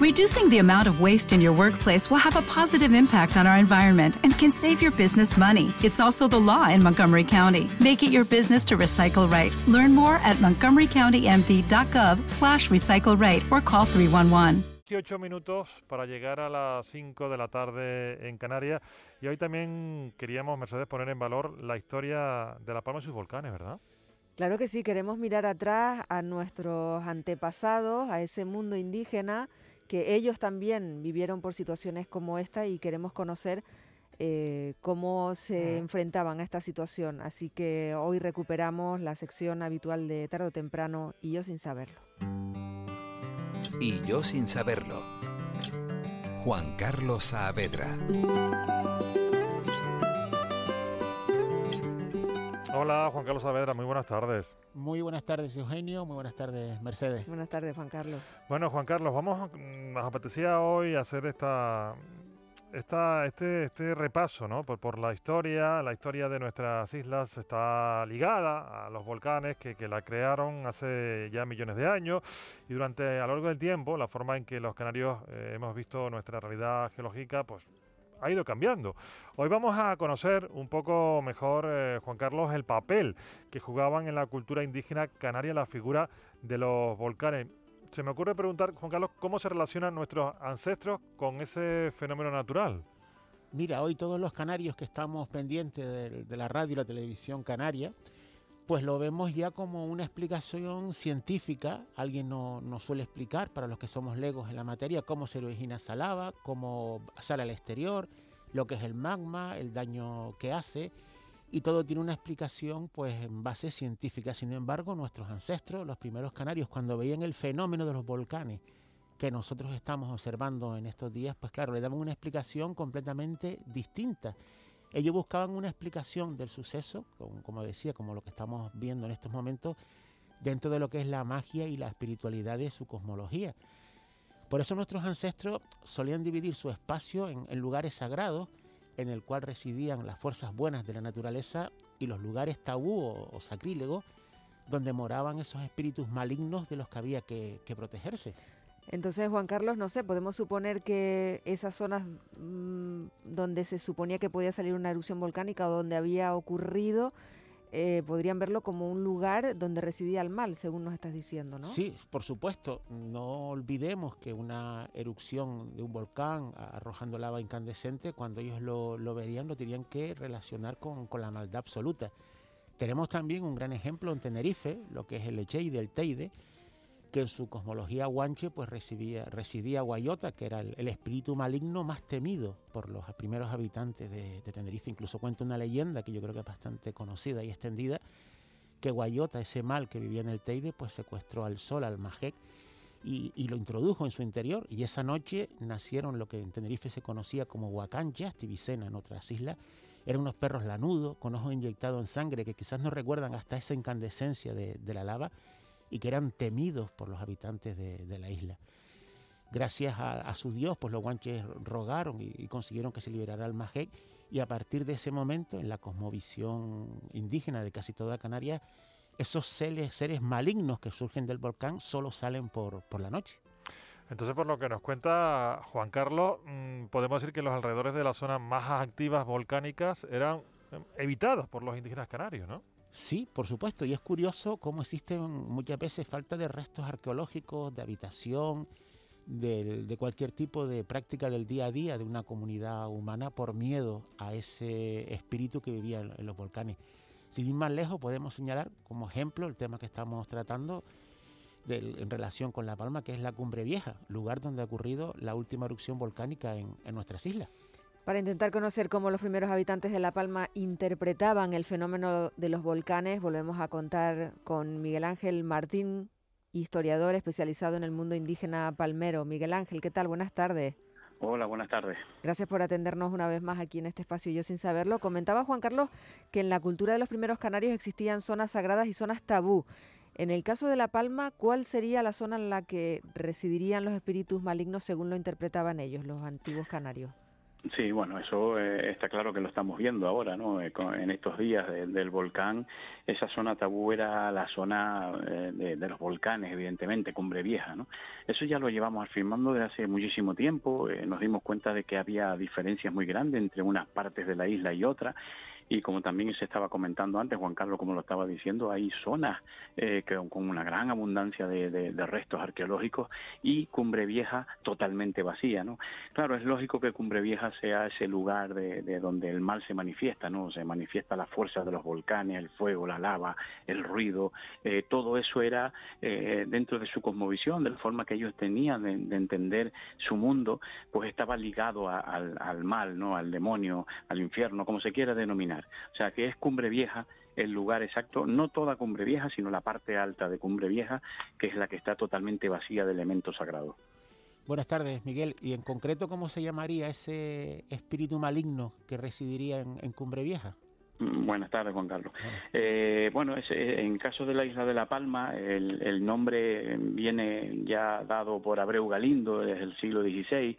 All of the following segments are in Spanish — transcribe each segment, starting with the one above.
Reducing the amount of waste in your workplace will have a positive impact on our environment and can save your business money. It's also the law in Montgomery County. Make it your business to recycle right. Learn more at montgomerycountymd.gov slash recycle right or call 311. 18 minutos para llegar a las 5 de la tarde en Canarias. Y hoy también queríamos, Mercedes, poner en valor la historia de La Palma y sus volcanes, ¿verdad? Claro que sí, queremos mirar atrás a nuestros antepasados, a ese mundo indígena, que ellos también vivieron por situaciones como esta y queremos conocer eh, cómo se enfrentaban a esta situación. Así que hoy recuperamos la sección habitual de tarde o temprano y yo sin saberlo. Y yo sin saberlo. Juan Carlos Saavedra. Hola, Juan Carlos Saavedra, muy buenas tardes. Muy buenas tardes, Eugenio. Muy buenas tardes, Mercedes. Buenas tardes, Juan Carlos. Bueno, Juan Carlos, vamos, nos apetecía hoy hacer esta, esta, este, este repaso ¿no? por, por, la historia. La historia de nuestras islas está ligada a los volcanes que, que, la crearon hace ya millones de años y durante a lo largo del tiempo la forma en que los canarios eh, hemos visto nuestra realidad geológica pues ha ido cambiando. Hoy vamos a conocer un poco mejor, eh, Juan Carlos, el papel que jugaban en la cultura indígena canaria la figura de los volcanes. Se me ocurre preguntar, Juan Carlos, ¿cómo se relacionan nuestros ancestros con ese fenómeno natural? Mira, hoy todos los canarios que estamos pendientes de, de la radio y la televisión canaria, pues lo vemos ya como una explicación científica. Alguien nos no suele explicar, para los que somos legos en la materia, cómo se origina esa lava, cómo sale al exterior, lo que es el magma, el daño que hace. Y todo tiene una explicación pues en base científica. Sin embargo, nuestros ancestros, los primeros canarios, cuando veían el fenómeno de los volcanes que nosotros estamos observando en estos días, pues claro, le daban una explicación completamente distinta ellos buscaban una explicación del suceso, como, decía, como lo que estamos viendo en estos momentos, dentro de lo que es la magia y la espiritualidad de su cosmología. Por eso nuestros ancestros solían dividir su espacio en, lugares sagrados, en el cual residían las fuerzas buenas de la naturaleza, y los lugares tabú o, sacrílegos, donde moraban esos espíritus malignos de los que había que protegerse. Entonces, Juan Carlos, no sé, podemos suponer que esas zonas mmm, donde se suponía que podía salir una erupción volcánica o donde había ocurrido, eh, podrían verlo como un lugar donde residía el mal, según nos estás diciendo, ¿no? Sí, por supuesto. No olvidemos que una erupción de un volcán arrojando lava incandescente, cuando ellos lo, lo verían, lo tenían que relacionar con, con, la maldad absoluta. Tenemos también un gran ejemplo en Tenerife, lo que es el Echeide, el Teide, que en su cosmología guanche pues residía, residía Guayota, que era el, espíritu maligno más temido por los primeros habitantes de, Tenerife. Incluso cuenta una leyenda que yo creo que es bastante conocida y extendida, que Guayota, ese mal que vivía en el Teide, pues secuestró al sol, al Majek, y, lo introdujo en su interior. Y esa noche nacieron lo que en Tenerife se conocía como huacanchas, tibicena en otras islas. Eran unos perros lanudos, con ojos inyectados en sangre, que quizás nos recuerdan hasta esa incandescencia de, de la lava y que eran temidos por los habitantes de, la isla. Gracias a, su dios, pues los guanches rogaron y, consiguieron que se liberara el Majek y a partir de ese momento, en la cosmovisión indígena de casi toda Canarias, esos seres, seres malignos que surgen del volcán solo salen por, por la noche. Entonces, por lo que nos cuenta Juan Carlos, mm, podemos decir que los alrededores de las zonas más activas volcánicas eran em, evitadas por los indígenas canarios, ¿no? Sí, por supuesto, y es curioso cómo existen muchas veces falta de restos arqueológicos, de habitación, de, cualquier tipo de práctica del día a día de una comunidad humana por miedo a ese espíritu que vivía en, los volcanes. Sin ir más lejos, podemos señalar como ejemplo el tema que estamos tratando en relación con La Palma, que es la Cumbre Vieja, lugar donde ha ocurrido la última erupción volcánica en nuestras islas. Para intentar conocer cómo los primeros habitantes de La Palma interpretaban el fenómeno de los volcanes, volvemos a contar con Miguel Ángel Martín, historiador especializado en el mundo indígena palmero. Miguel Ángel, ¿qué tal? Buenas tardes. Hola, buenas tardes. Gracias por atendernos una vez más aquí en este espacio Yo Sin Saberlo. Comentaba Juan Carlos que en la cultura de los primeros canarios existían zonas sagradas y zonas tabú. En el caso de La Palma, ¿cuál sería la zona en la que residirían los espíritus malignos según lo interpretaban ellos, los antiguos canarios? Sí, bueno, eso eh, está claro que lo estamos viendo ahora, ¿no? Eh, en estos días del volcán, esa zona tabú era la zona eh, de, los volcanes, evidentemente, Cumbre Vieja, ¿no? Eso ya lo llevamos afirmando desde hace muchísimo tiempo. nos dimos cuenta de que había diferencias muy grandes entre unas partes de la isla y otras y como también se estaba comentando antes, Juan Carlos, como lo estaba diciendo, hay zonas eh, que, con una gran abundancia de, restos arqueológicos y Cumbre Vieja totalmente vacía, ¿no? Claro, es lógico que Cumbre Vieja sea ese lugar de, donde el mal se manifiesta, ¿no? Se manifiesta la fuerza de los volcanes, el fuego, la lava, el ruido, eh, todo eso era eh, dentro de su cosmovisión, de la forma que ellos tenían de, entender su mundo, pues estaba ligado al, al mal, ¿no? Al demonio, al infierno, como se quiera denominar. O sea que es Cumbre Vieja el lugar exacto, no toda Cumbre Vieja, sino la parte alta de Cumbre Vieja, que es la que está totalmente vacía de elementos sagrados. Buenas tardes, Miguel. Y en concreto, ¿cómo se llamaría ese espíritu maligno que residiría en, Cumbre Vieja? Mm, buenas tardes, Juan Carlos. Eh, bueno, en caso de la isla de La Palma, el, nombre viene ya dado por Abreu Galindo desde el siglo XVI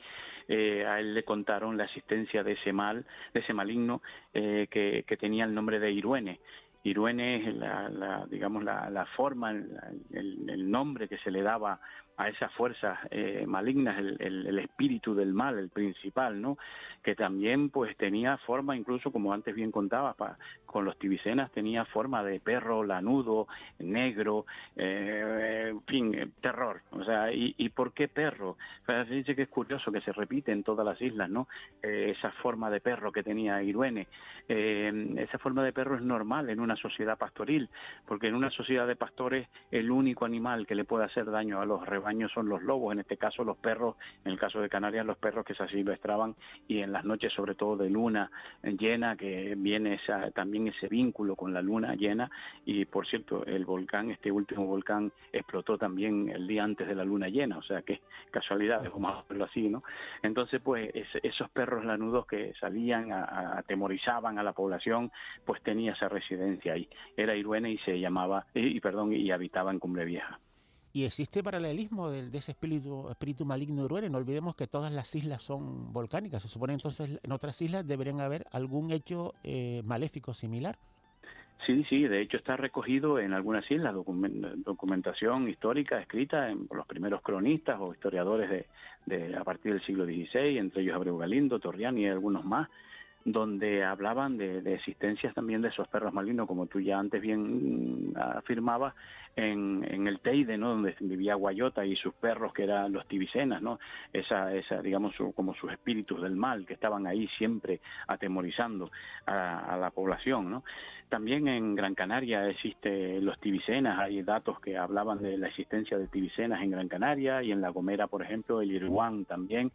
eh, a él le contaron la existencia de ese mal, de ese maligno eh, que, tenía el nombre de Iruene. Iruene es la, digamos la, forma, el, nombre que se le daba a esas fuerzas eh, malignas, el, espíritu del mal, el principal, ¿no? Que también pues tenía forma, incluso como antes bien contaba, con los tibicenas tenía forma de perro lanudo, negro, eh, en fin, eh, terror. O sea, ¿y, por qué perro? se dice que es curioso que se repite en todas las islas, ¿no? esa forma de perro que tenía Iruene. esa forma de perro es normal en una sociedad pastoril, porque en una sociedad de pastores el único animal que le puede hacer daño a los rebaños años son los lobos, en este caso los perros, en el caso de Canarias los perros que se silvestraban y en las noches sobre todo de luna llena que viene también ese vínculo con la luna llena y por cierto el volcán, este último volcán explotó también el día antes de la luna llena, o sea que casualidad, como hacerlo así, ¿no? Entonces pues esos perros lanudos que salían, atemorizaban a la población, pues tenía esa residencia ahí, era Iruene y se llamaba, y perdón, y habitaba en Cumbre Vieja. Y existe paralelismo de, ese espíritu, espíritu maligno de No olvidemos que todas las islas son volcánicas. Se supone entonces en otras islas deberían haber algún hecho eh, maléfico similar. Sí, sí, de hecho está recogido en algunas islas, documentación histórica escrita por los primeros cronistas o historiadores de, a partir del siglo XVI, entre ellos Abreu Galindo, Torriani y algunos más, donde hablaban de, de, existencias también de esos perros malignos, como tú ya antes bien mm, afirmabas, en, el Teide, ¿no? Donde vivía Guayota y sus perros, que eran los tibicenas, ¿no? Esa, esa digamos, como sus espíritus del mal, que estaban ahí siempre atemorizando a, la población, ¿no? También en Gran Canaria existe los tibicenas, hay datos que hablaban de la existencia de tibicenas en Gran Canaria y en La Gomera, por ejemplo, el Irguán también,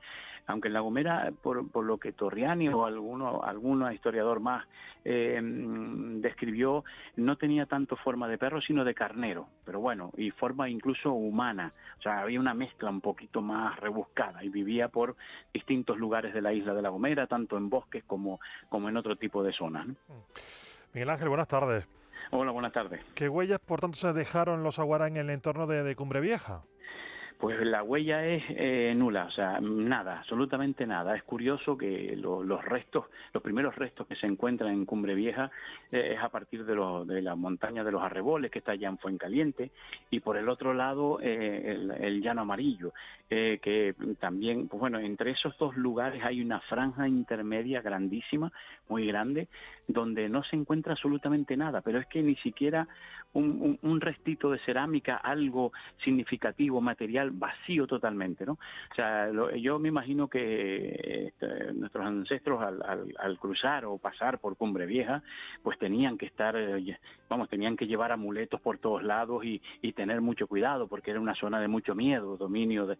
aunque en La Gomera, por, por lo que Torriani o alguno, alguno historiador más eh, describió, no tenía tanto forma de perro, sino de carnero, pero bueno, y forma incluso humana, o sea, había una mezcla un poquito más rebuscada y vivía por distintos lugares de la isla de La Gomera, tanto en bosques como, como en otro tipo de zonas. ¿no? Miguel Ángel, buenas tardes. Hola, buenas tardes. ¿Qué huellas, por tanto, se dejaron los aguará en el entorno de, de Cumbre Vieja? Pues la huella es eh, nula, o sea, nada, absolutamente nada. Es curioso que los restos, los primeros restos que se encuentran en Cumbre Vieja eh, es a partir de, de la montaña de los Arreboles, que está allá en Fuencaliente, y por el otro lado eh, el, Llano Amarillo, que también, pues bueno, entre esos dos lugares hay una franja intermedia grandísima, muy grande, donde no se encuentra absolutamente nada, pero es que ni siquiera un, restito de cerámica, algo significativo, material, vacío totalmente, ¿no? O sea, yo me imagino que este, nuestros ancestros al, cruzar o pasar por Cumbre Vieja, pues tenían que estar, eh, vamos, tenían que llevar amuletos por todos lados y, tener mucho cuidado, porque era una zona de mucho miedo, dominio de,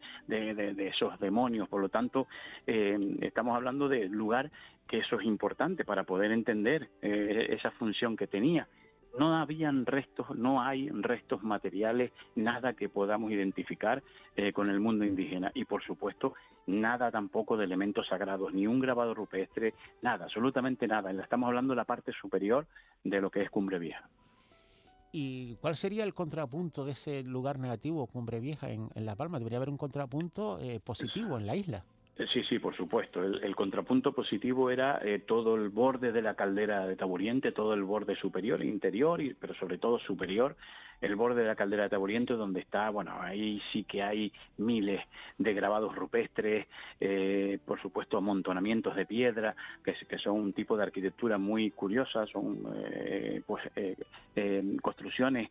esos demonios, por lo tanto, eh, estamos hablando de lugar que eso es importante para poder entender eh, esa función que tenía no habían restos, no hay restos materiales, nada que podamos identificar eh, con el mundo indígena y por supuesto nada tampoco de elementos sagrados, ni un grabado rupestre, nada, absolutamente nada. Estamos hablando de la parte superior de lo que es Cumbre Vieja. ¿Y cuál sería el contrapunto de ese lugar negativo, Cumbre Vieja, en, La Palma? Debería haber un contrapunto eh, positivo en la isla. Eh, sí, sí, por supuesto. El, contrapunto positivo era eh, todo el borde de la caldera de Taburiente, todo el borde superior, interior, y, pero sobre todo superior, el borde de la caldera de Taburiente, donde está, bueno, ahí sí que hay miles de grabados rupestres, eh, por supuesto, amontonamientos de piedra, que, que, son un tipo de arquitectura muy curiosa, son pues construcciones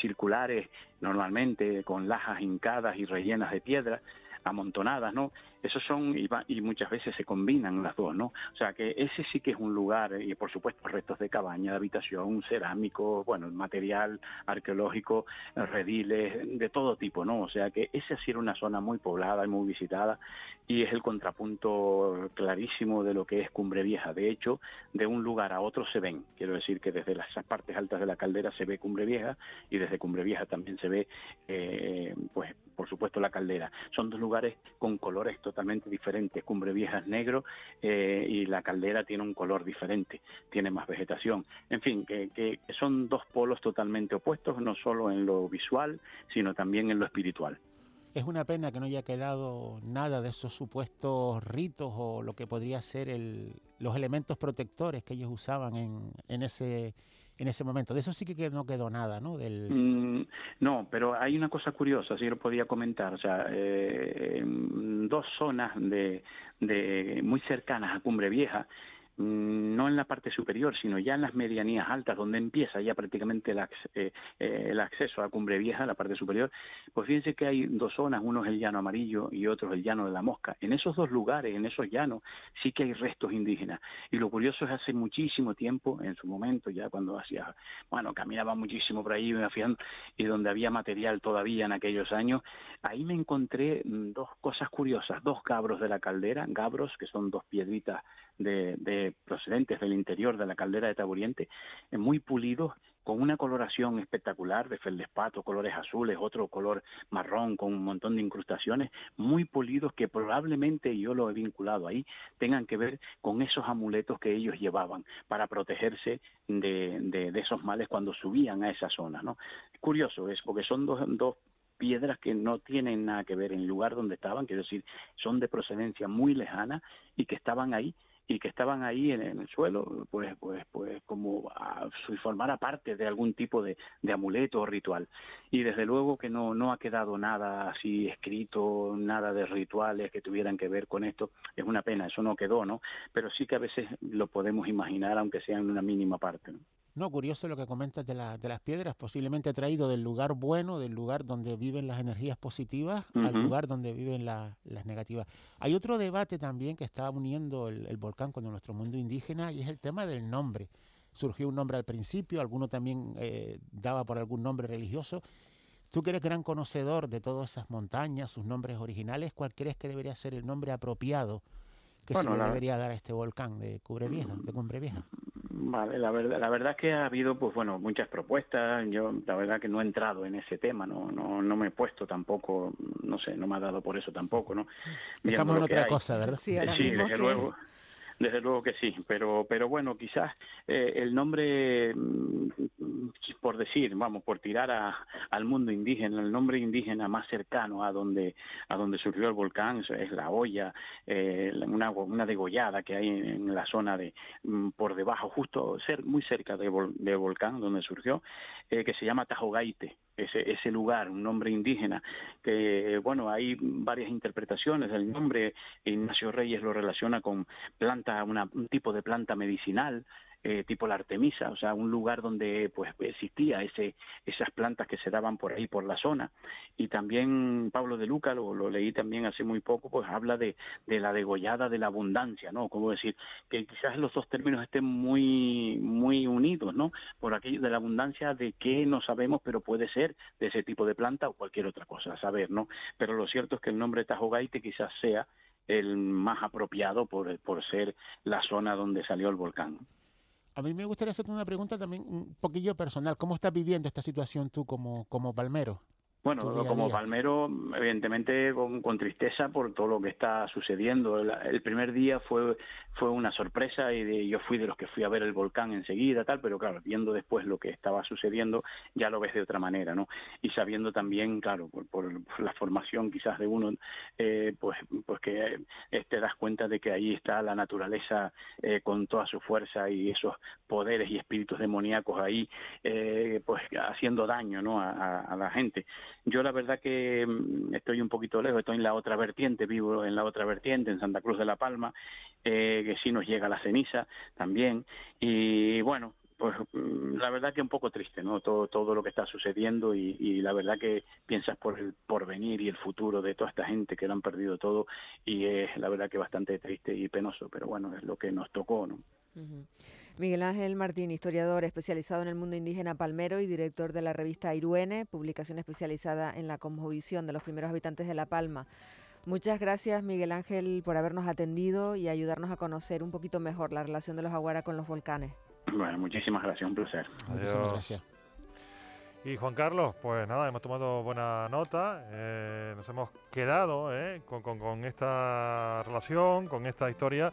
circulares normalmente con lajas hincadas y rellenas de piedra amontonadas, ¿no? Esos son, y, muchas veces se combinan las dos, ¿no? O sea que ese sí que es un lugar, y por supuesto restos de cabaña, de habitación, cerámico, bueno, material arqueológico, rediles, de todo tipo, ¿no? O sea que esa sí era una zona muy poblada y muy visitada, y es el contrapunto clarísimo de lo que es Cumbre Vieja. De hecho, de un lugar a otro se ven. Quiero decir que desde las partes altas de la caldera se ve Cumbre Vieja, y desde Cumbre Vieja también se ve, eh, pues, por supuesto, la caldera. Son dos lugares con colores diferentes. Cumbre Vieja es negro eh, y la caldera tiene un color diferente, tiene más vegetación. En fin, que, que son dos polos totalmente opuestos, no solo en lo visual, sino también en lo espiritual. Es una pena que no haya quedado nada de esos supuestos ritos o lo que podría ser el, los elementos protectores que ellos usaban en, en ese en ese momento. De eso sí que no quedó nada, ¿no? Del... Mm, no, pero hay una cosa curiosa, si lo podía comentar. O sea, eh, dos zonas de, muy cercanas a Cumbre Vieja no en la parte superior, sino ya en las medianías altas, donde empieza ya prácticamente el, eh, eh, el, acceso a Cumbre Vieja, la parte superior, pues fíjense que hay dos zonas, uno es el llano amarillo y otro es el llano de la mosca. En esos dos lugares, en esos llanos, sí que hay restos indígenas. Y lo curioso es hace muchísimo tiempo, en su momento, ya cuando hacía, bueno, caminaba muchísimo por ahí, y donde había material todavía en aquellos años, ahí me encontré mm, dos cosas curiosas, dos gabros de la caldera, gabros, que son dos piedritas de, procedentes del interior de la caldera de Taburiente, eh, muy pulidos, con una coloración espectacular de feldespato, colores azules, otro color marrón con un montón de incrustaciones, muy pulidos que probablemente, yo lo he vinculado ahí, tengan que ver con esos amuletos que ellos llevaban para protegerse de, esos males cuando subían a esa zona. ¿no? Curioso es, porque son dos, dos piedras que no tienen nada que ver en el lugar donde estaban, quiero decir, son de procedencia muy lejana y que estaban ahí y que estaban ahí en, el suelo, pues, pues, pues como a parte de algún tipo de, de, amuleto o ritual. Y desde luego que no, no ha quedado nada así escrito, nada de rituales que tuvieran que ver con esto. Es una pena, eso no quedó, ¿no? Pero sí que a veces lo podemos imaginar, aunque sea en una mínima parte. ¿no? No, curioso lo que comentas de, la, de las piedras, posiblemente traído del lugar bueno, del lugar donde viven las energías positivas, al lugar donde viven las negativas. Hay otro debate también que está uniendo el, volcán con nuestro mundo indígena y es el tema del nombre. Surgió un nombre al principio, alguno también eh, daba por algún nombre religioso. Tú que eres gran conocedor de todas esas montañas, sus nombres originales, ¿cuál crees que debería ser el nombre apropiado que se le debería dar a este volcán de Cubre Vieja, de Cumbre Vieja? Vale, la verdad, la verdad es que ha habido, pues bueno, muchas propuestas. Yo, la verdad que no he entrado en ese tema, no, no, no me he puesto tampoco, no sé, no me ha dado por eso tampoco, ¿no? Estamos en otra cosa, ¿verdad? Sí, desde luego. Desde luego que sí, pero, pero bueno, quizás eh, el nombre, mm, por decir, vamos, por tirar a, al mundo indígena, el nombre indígena más cercano a donde, a donde surgió el volcán es la olla, eh, una, una degollada que hay en, la zona de, mm, por debajo, justo muy cerca del de volcán donde surgió, eh, que se llama Tajogaite ese, ese lugar, un nombre indígena, que bueno, hay varias interpretaciones. Del nombre, Ignacio Reyes lo relaciona con planta, una, un tipo de planta medicinal, eh, tipo la Artemisa, o sea, un lugar donde pues existía ese, esas plantas que se daban por ahí, por la zona. Y también Pablo de Luca, lo, lo leí también hace muy poco, pues habla de, de la degollada de la abundancia, ¿no? Como decir, que quizás los dos términos estén muy, muy unidos, ¿no? Por aquello de la abundancia de que no sabemos, pero puede ser de ese tipo de planta o cualquier otra cosa, a saber, ¿no? Pero lo cierto es que el nombre Tajogaite quizás sea el más apropiado por, por ser la zona donde salió el volcán. A mí me gustaría hacerte una pregunta también un poquillo personal. ¿Cómo estás viviendo esta situación tú como, como palmero? Bueno, como palmero, evidentemente con, tristeza por todo lo que está sucediendo. El, primer día fue fue una sorpresa y yo fui de los que fui a ver el volcán enseguida, tal, pero claro, viendo después lo que estaba sucediendo, ya lo ves de otra manera, ¿no? Y sabiendo también, claro, por, la formación quizás de uno, eh, pues, pues que eh, te das cuenta de que ahí está la naturaleza eh, con toda su fuerza y esos poderes y espíritus demoníacos ahí, pues haciendo daño, ¿no? a la gente. Yo la verdad que mm, estoy un poquito lejos, estoy en la otra vertiente, vivo en la otra vertiente, en Santa Cruz de la Palma, eh, que sí nos llega la ceniza también. Y bueno, pues mm, la verdad que un poco triste, ¿no? Todo, todo lo que está sucediendo y, la verdad que piensas por el porvenir y el futuro de toda esta gente que lo han perdido todo y es la verdad que bastante triste y penoso, pero bueno, es lo que nos tocó, ¿no? Miguel Ángel Martín, historiador especializado en el mundo indígena palmero y director de la revista Iruene, publicación especializada en la cosmovisión de los primeros habitantes de La Palma. Muchas gracias, Miguel Ángel, por habernos atendido y ayudarnos a conocer un poquito mejor la relación de los aguara con los volcanes. Bueno, muchísimas gracias, un placer. Muchísimas gracias. Y Juan Carlos, pues nada, hemos tomado buena nota, eh, nos hemos quedado eh, con, con, esta relación, con esta historia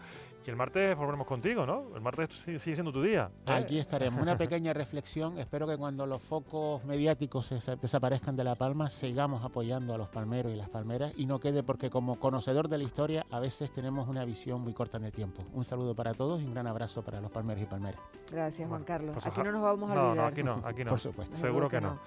el martes volveremos contigo, ¿no? El martes sigue, siendo tu día. ¿eh? Aquí estaremos. Una pequeña reflexión. Espero que cuando los focos mediáticos desaparezcan de La Palma, sigamos apoyando a los palmeros y las palmeras y no quede porque como conocedor de la historia a veces tenemos una visión muy corta en el tiempo. Un saludo para todos y un gran abrazo para los palmeros y palmeras. Gracias, Juan Carlos. Pues aquí no nos vamos a olvidar. No, aquí no, aquí no. Por supuesto. Seguro que no.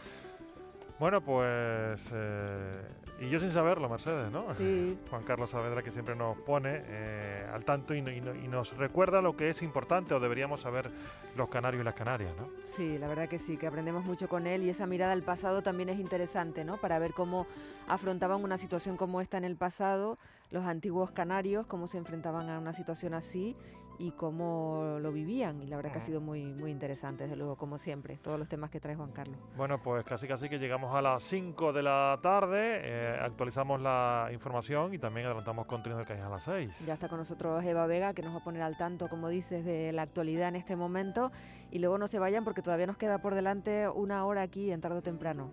Bueno, pues. Eh, y yo sin saberlo, Mercedes, ¿no? Sí. Juan Carlos Saavedra, que siempre nos pone eh, al tanto y, nos recuerda lo que es importante o deberíamos saber los canarios y las canarias, ¿no? Sí, la verdad que sí, que aprendemos mucho con él y esa mirada al pasado también es interesante, ¿no? Para ver cómo afrontaban una situación como esta en el pasado los antiguos canarios, cómo se enfrentaban a una situación así y cómo lo vivían. Y la verdad que ha sido muy, muy interesante, desde luego, como siempre, todos los temas que trae Juan Carlos. Bueno, pues casi casi que llegamos a las 5 de la tarde, eh, actualizamos la información y también adelantamos contenido que hay a las 6. Ya está con nosotros Eva Vega, que nos va a poner al tanto, como dices, de la actualidad en este momento. Y luego no se vayan porque todavía nos queda por delante una hora aquí en tarde o temprano.